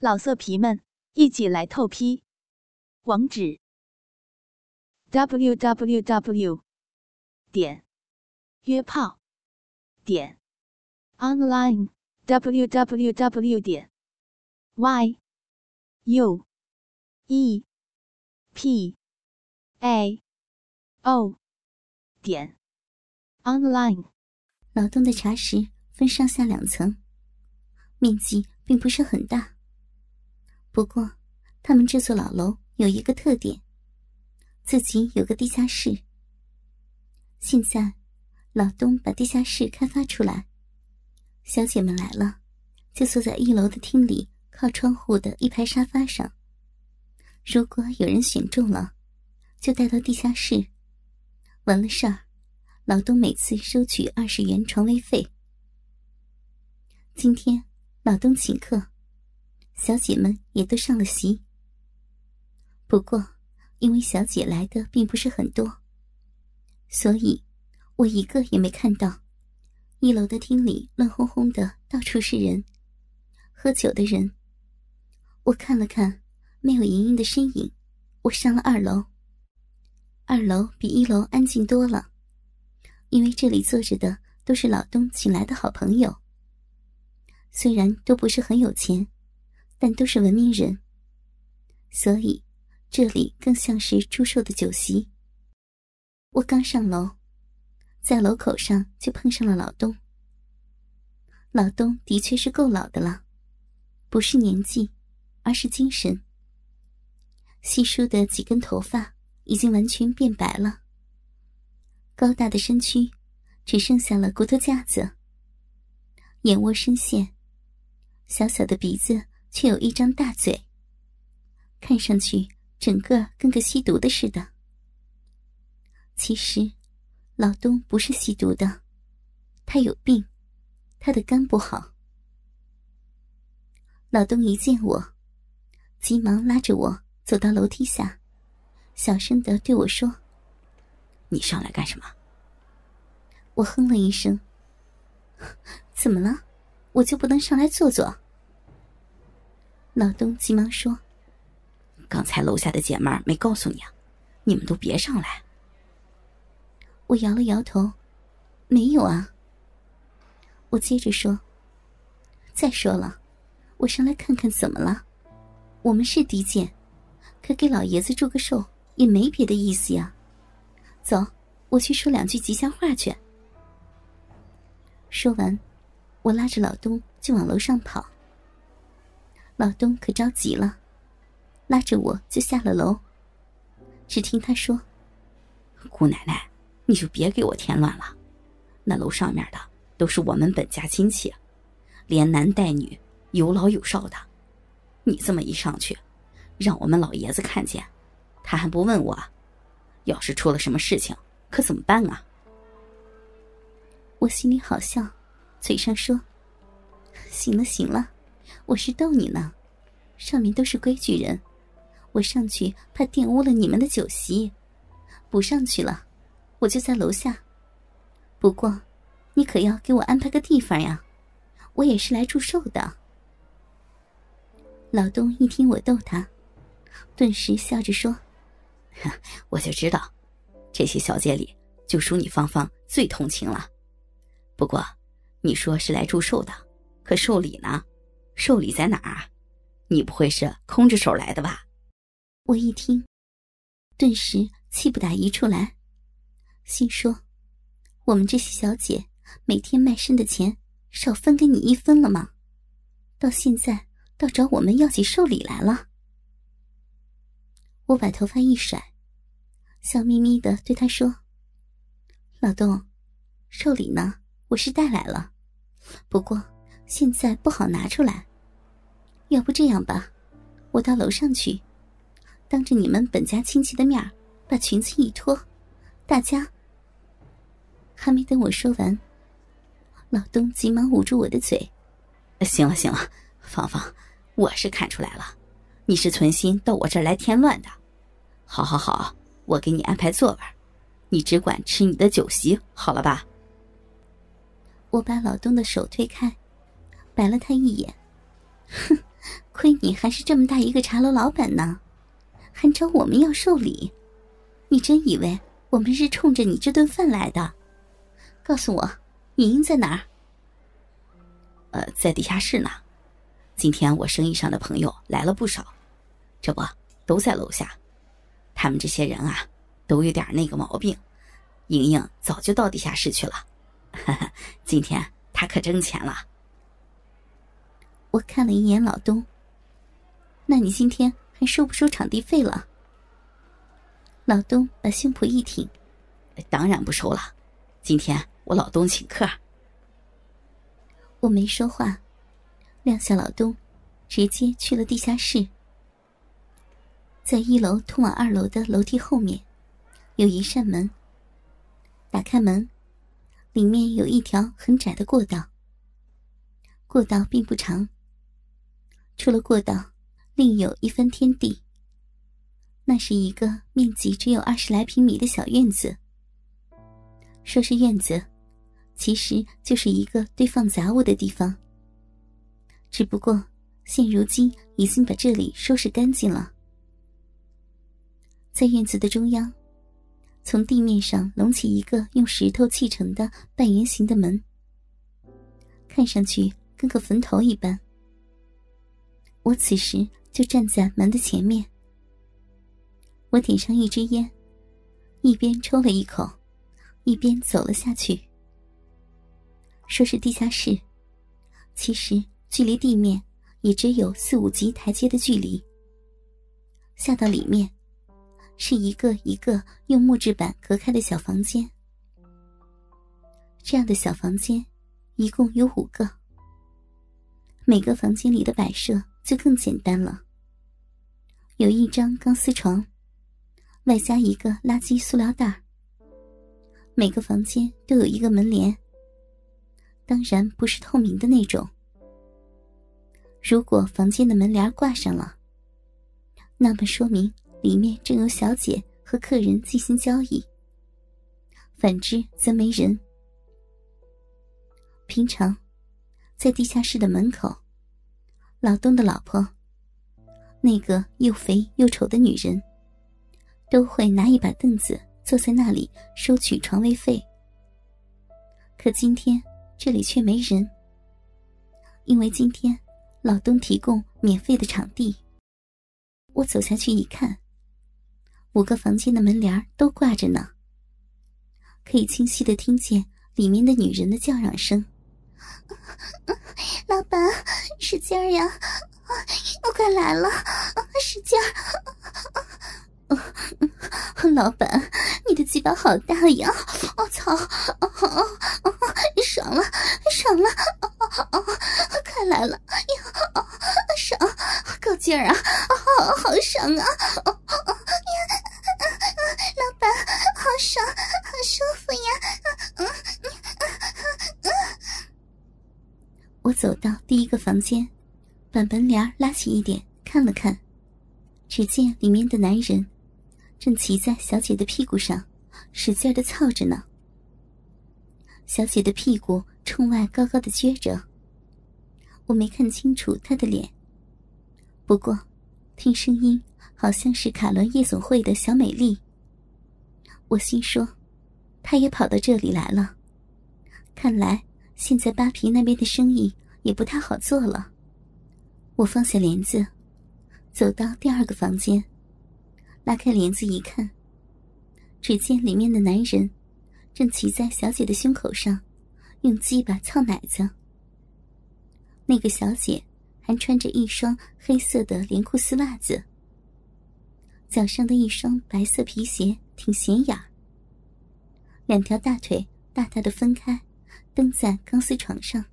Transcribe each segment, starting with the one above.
老色皮们，一起来透批！网址：w w w 点约炮点 online w w w 点 y u e p a o 点 online。老东的茶室分上下两层，面积并不是很大。不过，他们这座老楼有一个特点，自己有个地下室。现在，老东把地下室开发出来，小姐们来了，就坐在一楼的厅里靠窗户的一排沙发上。如果有人选中了，就带到地下室。完了事儿，老东每次收取二十元床位费。今天，老东请客。小姐们也都上了席。不过，因为小姐来的并不是很多，所以我一个也没看到。一楼的厅里乱哄哄的，到处是人，喝酒的人。我看了看，没有莹莹的身影。我上了二楼。二楼比一楼安静多了，因为这里坐着的都是老东请来的好朋友。虽然都不是很有钱。但都是文明人，所以这里更像是祝寿的酒席。我刚上楼，在楼口上就碰上了老东。老东的确是够老的了，不是年纪，而是精神。稀疏的几根头发已经完全变白了，高大的身躯只剩下了骨头架子，眼窝深陷，小小的鼻子。却有一张大嘴，看上去整个跟个吸毒的似的。其实，老东不是吸毒的，他有病，他的肝不好。老东一见我，急忙拉着我走到楼梯下，小声的对我说：“你上来干什么？”我哼了一声：“ 怎么了？我就不能上来坐坐？”老东急忙说：“刚才楼下的姐妹没告诉你啊，你们都别上来。”我摇了摇头：“没有啊。”我接着说：“再说了，我上来看看怎么了？我们是低贱，可给老爷子祝个寿也没别的意思呀。走，我去说两句吉祥话去。”说完，我拉着老东就往楼上跑。老东可着急了，拉着我就下了楼。只听他说：“姑奶奶，你就别给我添乱了。那楼上面的都是我们本家亲戚，连男带女，有老有少的。你这么一上去，让我们老爷子看见，他还不问我？要是出了什么事情，可怎么办啊？”我心里好笑，嘴上说：“行了，行了。”我是逗你呢，上面都是规矩人，我上去怕玷污了你们的酒席，不上去了，我就在楼下。不过，你可要给我安排个地方呀，我也是来祝寿的。老东一听我逗他，顿时笑着说：“我就知道，这些小姐里就属你芳芳最通情了。不过，你说是来祝寿的，可寿礼呢？”寿礼在哪儿？你不会是空着手来的吧？我一听，顿时气不打一处来，心说：我们这些小姐每天卖身的钱少分给你一分了吗？到现在倒找我们要起寿礼来了。我把头发一甩，笑眯眯的对他说：“老东，寿礼呢？我是带来了，不过现在不好拿出来。”要不这样吧，我到楼上去，当着你们本家亲戚的面把裙子一脱，大家……还没等我说完，老东急忙捂住我的嘴：“行了行了，芳芳，我是看出来了，你是存心到我这儿来添乱的。好好好，我给你安排座位，你只管吃你的酒席，好了吧？”我把老东的手推开，白了他一眼，哼。亏你还是这么大一个茶楼老板呢，还找我们要寿礼，你真以为我们是冲着你这顿饭来的？告诉我，莹莹在哪儿？呃，在地下室呢。今天我生意上的朋友来了不少，这不都在楼下。他们这些人啊，都有点那个毛病。莹莹早就到地下室去了，哈哈，今天她可挣钱了。我看了一眼老东，那你今天还收不收场地费了？老东把胸脯一挺，当然不收了。今天我老东请客。我没说话，撂下老东，直接去了地下室。在一楼通往二楼的楼梯后面，有一扇门。打开门，里面有一条很窄的过道。过道并不长。出了过道，另有一番天地。那是一个面积只有二十来平米的小院子。说是院子，其实就是一个堆放杂物的地方。只不过现如今已经把这里收拾干净了。在院子的中央，从地面上隆起一个用石头砌成的半圆形的门，看上去跟个坟头一般。我此时就站在门的前面。我点上一支烟，一边抽了一口，一边走了下去。说是地下室，其实距离地面也只有四五级台阶的距离。下到里面，是一个一个用木质板隔开的小房间。这样的小房间，一共有五个。每个房间里的摆设。就更简单了。有一张钢丝床，外加一个垃圾塑料袋。每个房间都有一个门帘，当然不是透明的那种。如果房间的门帘挂上了，那么说明里面正有小姐和客人进行交易。反之则没人。平常，在地下室的门口。老东的老婆，那个又肥又丑的女人，都会拿一把凳子坐在那里收取床位费。可今天这里却没人，因为今天老东提供免费的场地。我走下去一看，五个房间的门帘都挂着呢，可以清晰的听见里面的女人的叫嚷声。老板，使劲儿呀！我快来了，使劲儿！老板，你的鸡巴好大呀！我操了，爽了！快来了！呀，爽，够劲儿啊！好好爽啊！老板，好爽，好舒服呀！我走到第一个房间，把门帘拉起一点，看了看，只见里面的男人正骑在小姐的屁股上，使劲的操着呢。小姐的屁股冲外高高的撅着，我没看清楚她的脸，不过听声音好像是卡伦夜总会的小美丽。我心说，她也跑到这里来了，看来。现在扒皮那边的生意也不太好做了。我放下帘子，走到第二个房间，拉开帘子一看，只见里面的男人正骑在小姐的胸口上，用鸡巴操奶子。那个小姐还穿着一双黑色的连裤丝袜子，脚上的一双白色皮鞋挺显眼，两条大腿大大的分开。蹬在钢丝床上，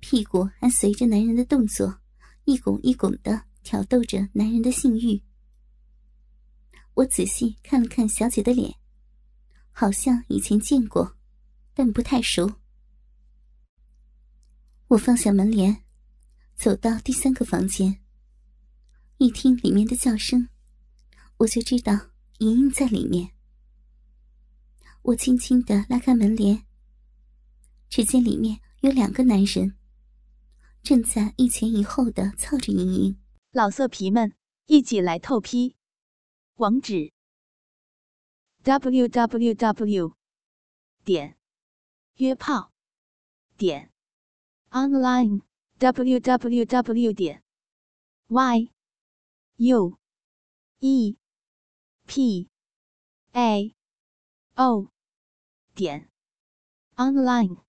屁股还随着男人的动作一拱一拱的挑逗着男人的性欲。我仔细看了看小姐的脸，好像以前见过，但不太熟。我放下门帘，走到第三个房间，一听里面的叫声，我就知道莹莹在里面。我轻轻的拉开门帘。只见里面有两个男人，正在一前一后的操着莹莹。老色皮们，一起来透批！网址：w w w 点约炮点 online w w w 点 y u e p a o 点 online。